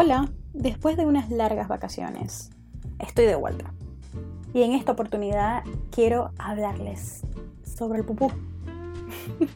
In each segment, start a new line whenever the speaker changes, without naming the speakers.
Hola, después de unas largas vacaciones, estoy de vuelta. Y en esta oportunidad quiero hablarles sobre el pupú.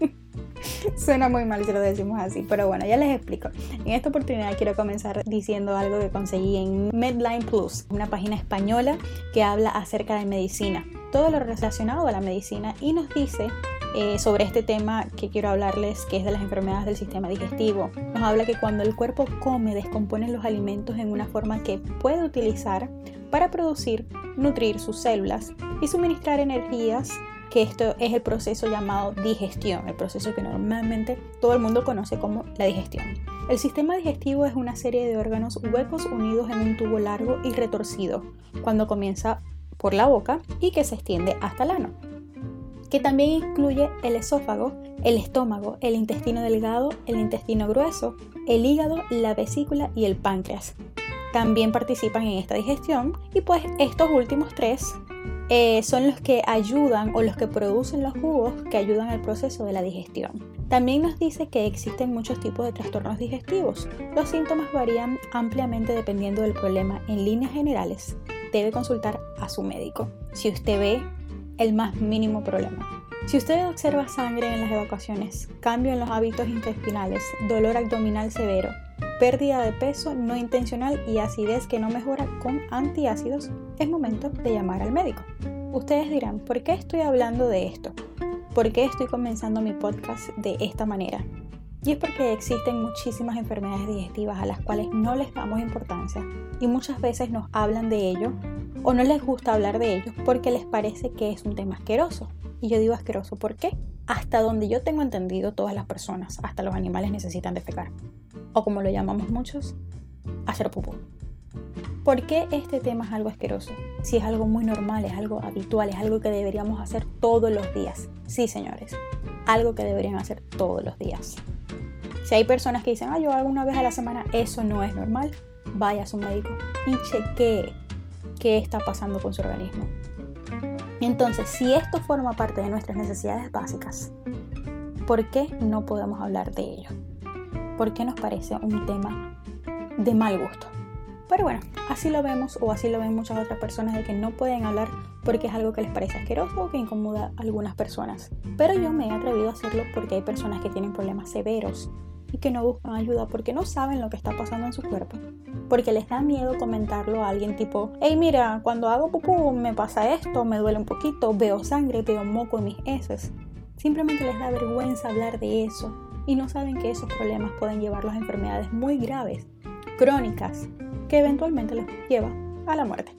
Suena muy mal si lo decimos así, pero bueno, ya les explico. En esta oportunidad quiero comenzar diciendo algo que conseguí en Medline Plus, una página española que habla acerca de medicina, todo lo relacionado a la medicina y nos dice eh, sobre este tema que quiero hablarles, que es de las enfermedades del sistema digestivo. Nos habla que cuando el cuerpo come, descompone los alimentos en una forma que puede utilizar para producir, nutrir sus células y suministrar energías que esto es el proceso llamado digestión, el proceso que normalmente todo el mundo conoce como la digestión. El sistema digestivo es una serie de órganos huecos unidos en un tubo largo y retorcido, cuando comienza por la boca y que se extiende hasta el ano que también incluye el esófago, el estómago, el intestino delgado, el intestino grueso, el hígado, la vesícula y el páncreas. También participan en esta digestión y pues estos últimos tres eh, son los que ayudan o los que producen los jugos que ayudan al proceso de la digestión. También nos dice que existen muchos tipos de trastornos digestivos. Los síntomas varían ampliamente dependiendo del problema. En líneas generales, debe consultar a su médico. Si usted ve el más mínimo problema. Si usted observa sangre en las evacuaciones, cambio en los hábitos intestinales, dolor abdominal severo, pérdida de peso no intencional y acidez que no mejora con antiácidos, es momento de llamar al médico. Ustedes dirán, ¿por qué estoy hablando de esto? ¿Por qué estoy comenzando mi podcast de esta manera? Y es porque existen muchísimas enfermedades digestivas a las cuales no les damos importancia y muchas veces nos hablan de ello o no les gusta hablar de ellos porque les parece que es un tema asqueroso. Y yo digo asqueroso, ¿por qué? Hasta donde yo tengo entendido, todas las personas, hasta los animales necesitan defecar. O como lo llamamos muchos, hacer pupú. ¿Por qué este tema es algo asqueroso? Si es algo muy normal, es algo habitual, es algo que deberíamos hacer todos los días. Sí, señores, algo que deberían hacer todos los días. Si hay personas que dicen, ah, yo hago una vez a la semana, eso no es normal, vaya a su médico y chequee qué está pasando con su organismo. Entonces, si esto forma parte de nuestras necesidades básicas, ¿por qué no podemos hablar de ello? ¿Por qué nos parece un tema de mal gusto? Pero bueno, así lo vemos o así lo ven muchas otras personas de que no pueden hablar porque es algo que les parece asqueroso o que incomoda a algunas personas. Pero yo me he atrevido a hacerlo porque hay personas que tienen problemas severos y que no buscan ayuda porque no saben lo que está pasando en su cuerpo. Porque les da miedo comentarlo a alguien tipo, hey mira, cuando hago pupú me pasa esto, me duele un poquito, veo sangre, veo moco en mis heces. Simplemente les da vergüenza hablar de eso y no saben que esos problemas pueden llevarlos a enfermedades muy graves, crónicas, que eventualmente los lleva a la muerte.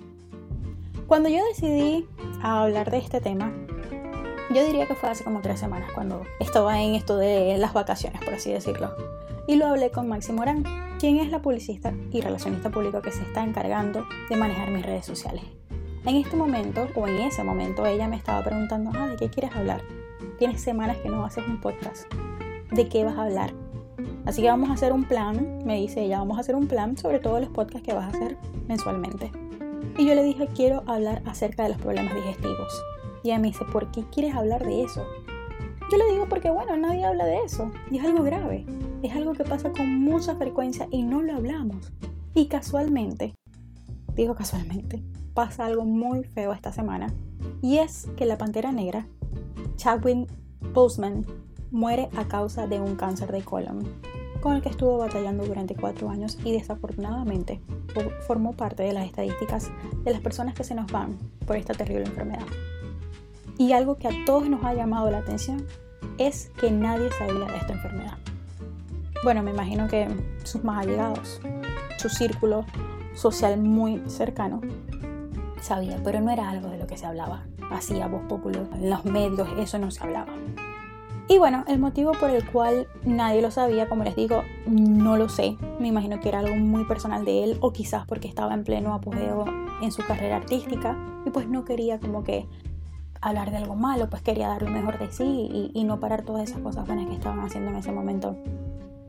Cuando yo decidí hablar de este tema, yo diría que fue hace como tres semanas cuando estaba en esto de las vacaciones, por así decirlo. Y lo hablé con Maxi Morán, quien es la publicista y relacionista público que se está encargando de manejar mis redes sociales. En este momento, o en ese momento, ella me estaba preguntando, ah, ¿de qué quieres hablar? Tienes semanas que no haces un podcast. ¿De qué vas a hablar? Así que vamos a hacer un plan, me dice ella, vamos a hacer un plan sobre todos los podcasts que vas a hacer mensualmente. Y yo le dije, quiero hablar acerca de los problemas digestivos. Y ella me dice, ¿por qué quieres hablar de eso? Yo le digo porque, bueno, nadie habla de eso. Y es algo grave. Es algo que pasa con mucha frecuencia y no lo hablamos. Y casualmente, digo casualmente, pasa algo muy feo esta semana. Y es que la pantera negra, Chadwick Boseman, muere a causa de un cáncer de colon, con el que estuvo batallando durante cuatro años y desafortunadamente formó parte de las estadísticas de las personas que se nos van por esta terrible enfermedad. Y algo que a todos nos ha llamado la atención es que nadie sabía de esta enfermedad. Bueno, me imagino que sus más allegados, su círculo social muy cercano, sabía, pero no era algo de lo que se hablaba. Así a voz popular, en los medios, eso no se hablaba. Y bueno, el motivo por el cual nadie lo sabía, como les digo, no lo sé. Me imagino que era algo muy personal de él o quizás porque estaba en pleno apogeo en su carrera artística y pues no quería como que hablar de algo malo, pues quería dar lo mejor de sí y, no parar todas esas cosas buenas que estaban haciendo en ese momento.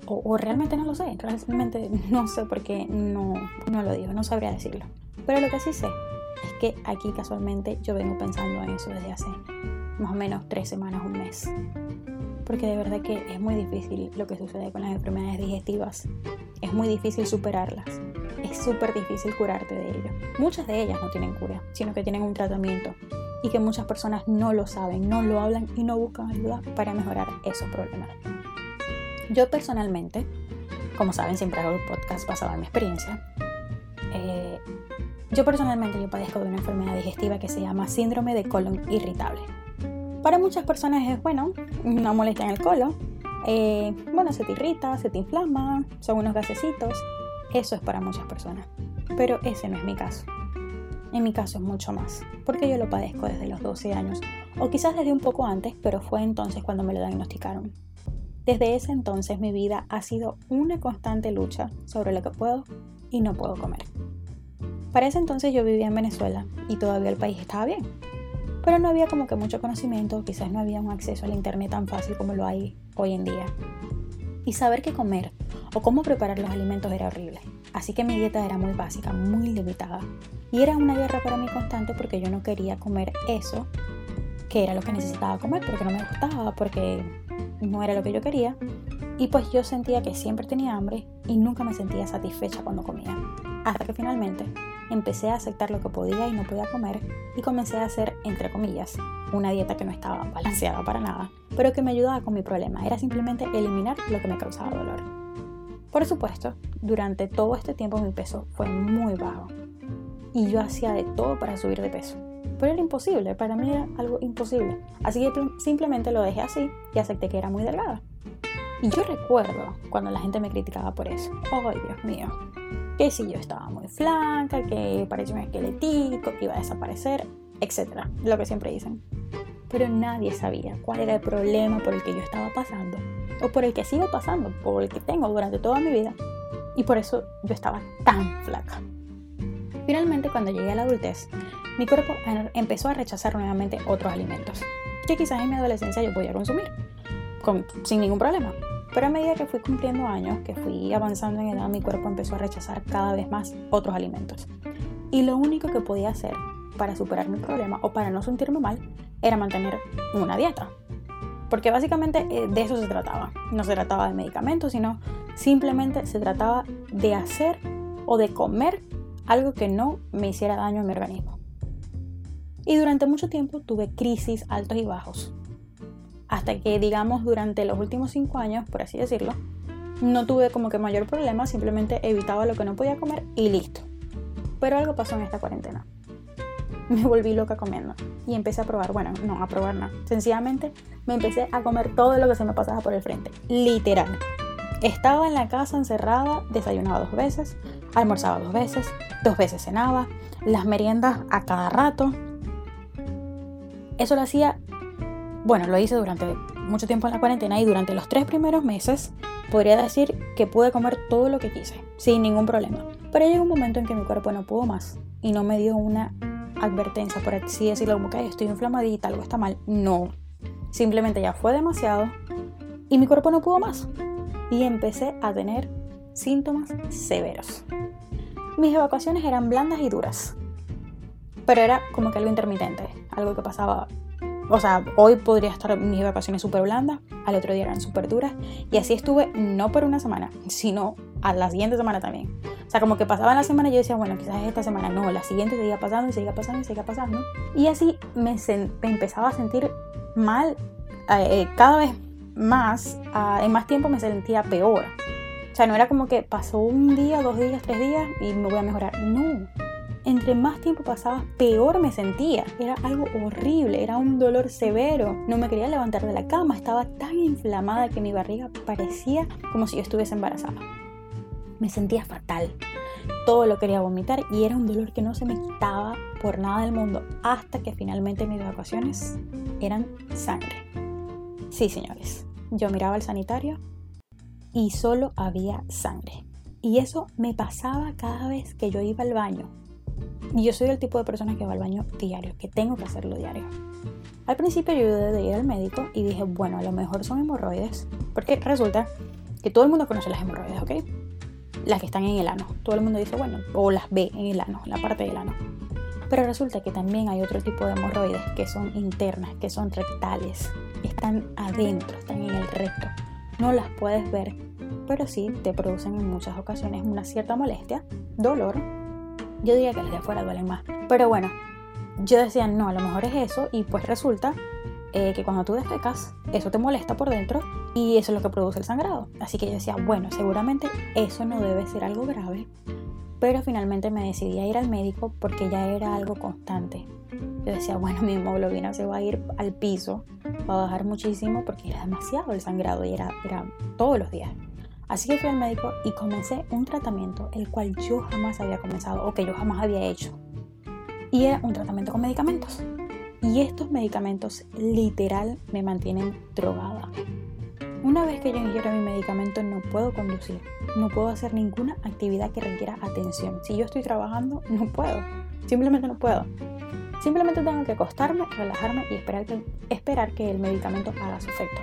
O, realmente no lo sé, realmente no sé por qué no, no lo digo, no sabría decirlo. Pero lo que sí sé es que aquí casualmente yo vengo pensando en eso desde hace más o menos tres semanas, un mes. porque de verdad que es muy difícil lo que sucede con las enfermedades digestivas. Es muy difícil superarlas. Es súper difícil curarte de ello. Muchas de ellas no tienen cura, sino que tienen un tratamiento y que muchas personas no lo saben, no lo hablan y no buscan ayuda para mejorar esos problemas. Yo personalmente, como saben, siempre hago el podcast basado en mi experiencia. Eh, yo personalmente yo padezco de una enfermedad digestiva que se llama síndrome de colon irritable. Para muchas personas es, bueno, una molestia en el colon. Eh, bueno, se te irrita, se te inflama, son unos gasecitos. Eso es para muchas personas. Pero ese no es mi caso. En mi caso es mucho más, porque yo lo padezco desde los 12 años, o quizás desde un poco antes, pero fue entonces cuando me lo diagnosticaron. Desde ese entonces mi vida ha sido una constante lucha sobre lo que puedo y no puedo comer. Para ese entonces yo vivía en Venezuela y todavía el país estaba bien, pero no había como que mucho conocimiento, quizás no había un acceso al internet tan fácil como lo hay hoy en día. Y saber qué comer o cómo preparar los alimentos era horrible. Así que mi dieta era muy básica, muy limitada. Y era una guerra para mí constante porque yo no quería comer eso, que era lo que necesitaba comer, porque no me gustaba, porque no era lo que yo quería. Y pues yo sentía que siempre tenía hambre y nunca me sentía satisfecha cuando comía. Hasta que finalmente empecé a aceptar lo que podía y no podía comer y comencé a hacer, entre comillas, una dieta que no estaba balanceada para nada, pero que me ayudaba con mi problema. Era simplemente eliminar lo que me causaba dolor. Por supuesto, durante todo este tiempo mi peso fue muy bajo y yo hacía de todo para subir de peso. Pero era imposible, para mí era algo imposible. Así que simplemente lo dejé así y acepté que era muy delgada. Y yo recuerdo cuando la gente me criticaba por eso. ¡Ay, Dios mío! Que si yo estaba muy flaca, que parecía un esqueletito, que iba a desaparecer, etc. Lo que siempre dicen. Pero nadie sabía cuál era el problema por el que yo estaba pasando, o por el que sigo pasando, por el que tengo durante toda mi vida. Y por eso yo estaba tan flaca. Finalmente, cuando llegué a la adultez, mi cuerpo empezó a rechazar nuevamente otros alimentos, que quizás en mi adolescencia yo podía consumir, sin ningún problema. Pero a medida que fui cumpliendo años, que fui avanzando en edad, mi cuerpo empezó a rechazar cada vez más otros alimentos. Y lo único que podía hacer para superar mi problema o para no sentirme mal era mantener una dieta. Porque básicamente eh, de eso se trataba. No se trataba de medicamentos, sino simplemente se trataba de hacer o de comer algo que no me hiciera daño a mi organismo. Y durante mucho tiempo tuve crisis altos y bajos. Hasta que, digamos, durante los últimos cinco años, por así decirlo, no tuve como que mayor problema, simplemente evitaba lo que no podía comer y listo. Pero algo pasó en esta cuarentena. Me volví loca comiendo y empecé a probar, bueno, no a probar nada. Sencillamente me empecé a comer todo lo que se me pasaba por el frente, literal. Estaba en la casa encerrada, desayunaba dos veces, almorzaba dos veces, dos veces cenaba, las meriendas a cada rato. Eso lo hacía, bueno, lo hice durante mucho tiempo en la cuarentena y durante los tres primeros meses podría decir que pude comer todo lo que quise, sin ningún problema. Pero llegó un momento en que mi cuerpo no pudo más y no me dio una advertencia, por así decirlo, como que estoy inflamadita, algo está mal. No, simplemente ya fue demasiado y mi cuerpo no pudo más. Y empecé a tener síntomas severos. Mis evacuaciones eran blandas y duras, pero era como que algo intermitente, algo que pasaba. O sea, hoy podría estar mis evacuaciones súper blandas, al otro día eran súper duras, y así estuve no por una semana, sino a la siguiente semana también. O sea, como que pasaba la semana y yo decía, bueno, quizás esta semana no, la siguiente seguía pasando y seguía pasando y seguía pasando. Y así me, empezaba a sentir mal eh, eh, cada vez más, ah, en más tiempo me sentía peor. O sea, no era como que pasó un día, dos días, tres días y me voy a mejorar. No. Entre más tiempo pasaba, peor me sentía. Era algo horrible, era un dolor severo. No me quería levantar de la cama, estaba tan inflamada que mi barriga parecía como si yo estuviese embarazada. Me sentía fatal. Todo lo quería vomitar y era un dolor que no se me quitaba por nada del mundo hasta que finalmente mis evacuaciones eran sangre. Sí, señores. Yo miraba al sanitario y solo había sangre. Y eso me pasaba cada vez que yo iba al baño. Y yo soy el tipo de persona que va al baño diario, que tengo que hacerlo diario. Al principio yo dudé de ir al médico y dije, bueno, a lo mejor son hemorroides, porque resulta que todo el mundo conoce las hemorroides, ¿ok? Las que están en el ano. Todo el mundo dice, bueno, o las ve en el ano, la parte del ano. Pero resulta que también hay otro tipo de hemorroides que son internas, que son rectales, están adentro, están en el recto. No las puedes ver, pero sí te producen en muchas ocasiones una cierta molestia, dolor. Yo diría que las de afuera duelen más. Pero bueno, yo decía, no, a lo mejor es eso y pues resulta eh, que cuando tú defecas, eso te molesta por dentro y eso es lo que produce el sangrado. Así que yo decía, bueno, seguramente eso no debe ser algo grave, pero finalmente me decidí a ir al médico porque ya era algo constante. Yo decía, bueno, mi hemoglobina se va a ir al piso, va a bajar muchísimo porque era demasiado el sangrado y era, era todos los días. Así que fui al médico y comencé un tratamiento el cual yo jamás había comenzado o que yo jamás había hecho. Y era un tratamiento con medicamentos. Y estos medicamentos literal me mantienen drogada. Una vez que yo ingiero mi medicamento no puedo conducir, no puedo hacer ninguna actividad que requiera atención. Si yo estoy trabajando, no puedo, simplemente no puedo. Simplemente tengo que acostarme, relajarme y esperar que, esperar que el medicamento haga su efecto.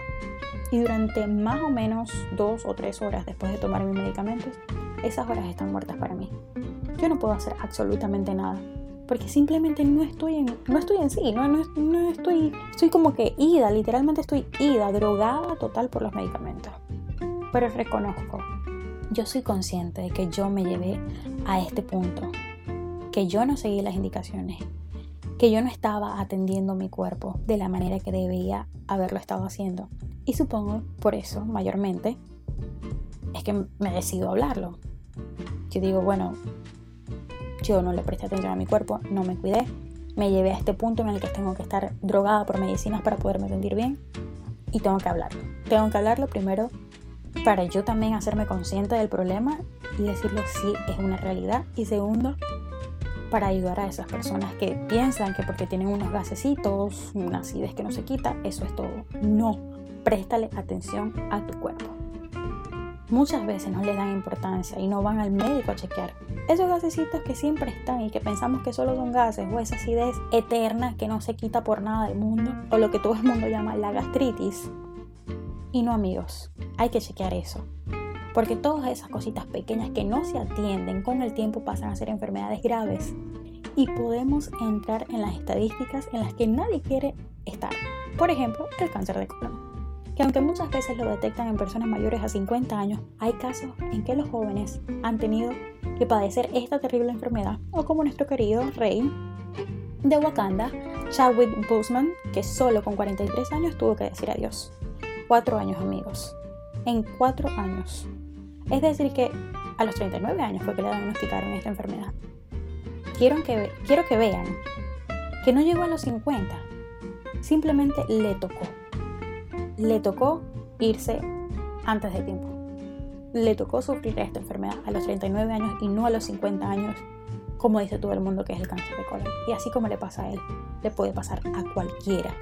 Y durante más o menos dos o tres horas después de tomar mis medicamentos, esas horas están muertas para mí. Yo no puedo hacer absolutamente nada porque simplemente no estoy en, no estoy en sí, no, no, estoy, estoy como que ida, literalmente estoy ida, drogada total por los medicamentos. Pero reconozco, yo soy consciente de que yo me llevé a este punto, que yo no seguí las indicaciones, que yo no estaba atendiendo mi cuerpo de la manera que debía haberlo estado haciendo. Y supongo por eso, mayormente, es que me decido hablarlo. Yo digo, bueno, yo no le presté atención a mi cuerpo, no me cuidé, me llevé a este punto en el que tengo que estar drogada por medicinas para poderme sentir bien y tengo que hablarlo. Tengo que hablarlo primero para yo también hacerme consciente del problema y decirlo si es una realidad y segundo para ayudar a esas personas que piensan que porque tienen unos gasecitos, una acidez que no se quita, eso es todo. No, préstale atención a tu cuerpo muchas veces no le dan importancia y no van al médico a chequear. Esos gasecitos que siempre están y que pensamos que solo son gases o esa acidez eterna que no se quita por nada del mundo o lo que todo el mundo llama la gastritis. Y no amigos, hay que chequear eso. Porque todas esas cositas pequeñas que no se atienden con el tiempo pasan a ser enfermedades graves y podemos entrar en las estadísticas en las que nadie quiere estar. Por ejemplo, el cáncer de colon que aunque muchas veces lo detectan en personas mayores a 50 años, hay casos en que los jóvenes han tenido que padecer esta terrible enfermedad, o como nuestro querido rey de Wakanda, Chadwick Boseman, que solo con 43 años tuvo que decir adiós. Cuatro años, amigos. En cuatro años. Es decir, que a los 39 años fue que le diagnosticaron esta enfermedad. Quiero que, quiero que vean que no llegó a los 50, simplemente le tocó le tocó irse antes de tiempo. Le tocó sufrir esta enfermedad a los 39 años y no a los 50 años, como dice todo el mundo que es el cáncer de colon. Y así como le pasa a él, le puede pasar a cualquiera.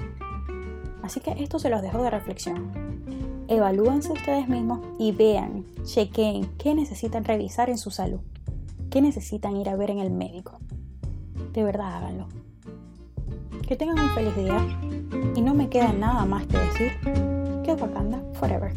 Así que esto se los dejo de reflexión. Evalúense ustedes mismos y vean, chequeen qué necesitan revisar en su salud, qué necesitan ir a ver en el médico. De verdad háganlo. Que tengan un feliz día y no me queda nada más que decir que Wakanda Forever.